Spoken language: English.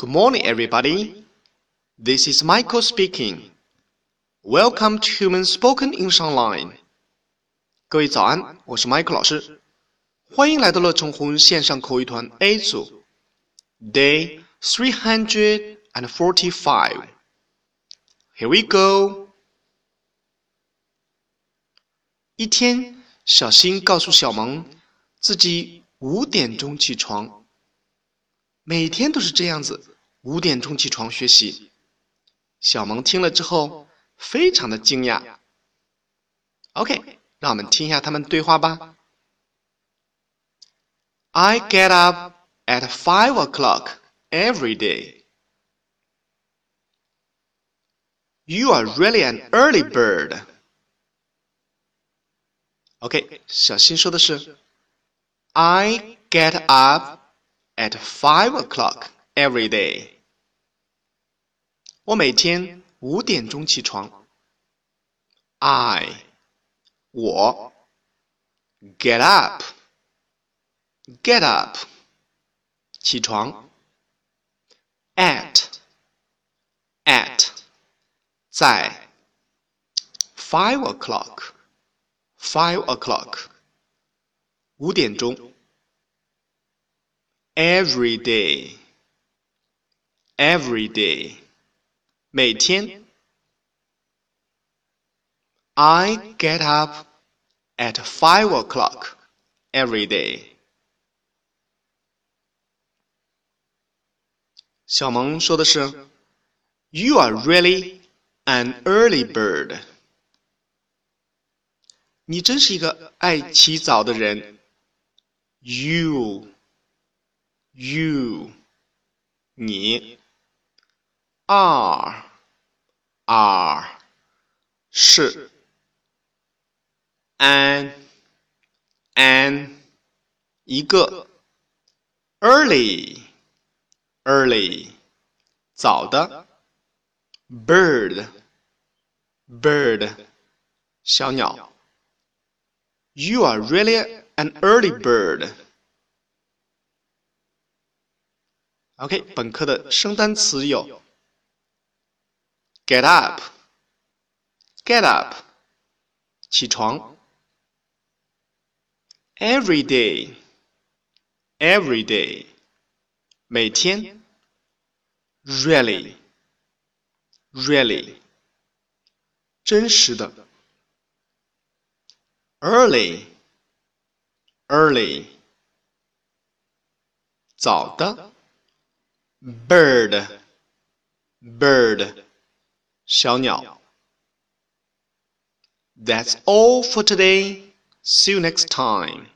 Good morning, everybody. This is Michael speaking. Welcome to Human Spoken English Online. 各位早安，我是 Michael 老师，欢迎来到乐成红线上口语团 A 组，Day three hundred and forty-five. Here we go. 一天，小新告诉小萌，自己五点钟起床， 每天都是这样子，五点钟起床学习。小萌听了之后，非常的惊讶。OK，让我们听一下他们对话吧。I get up at five o'clock every day. You are really an early bird. OK，小新说的是，I get up at five o'clock every day。我每天五点钟起床。I，我，get up，get up，起床。at，at，在。five o'clock。five o'clock，五点钟。 Every day, every day，每天。I get up at five o'clock every day。小萌说的是：“You are really an early bird。”你真是一个爱起早的人。You, you，你，are, are，是，an, an，一个，early, early，早的，bird, bird，小鸟。You are really an early bird. OK，本课的生单词有：get up，get up，起床；every day，every day，每天；really，really，真实的。early, early，早的；bird, bird 小鸟 That's all for today. See you next time.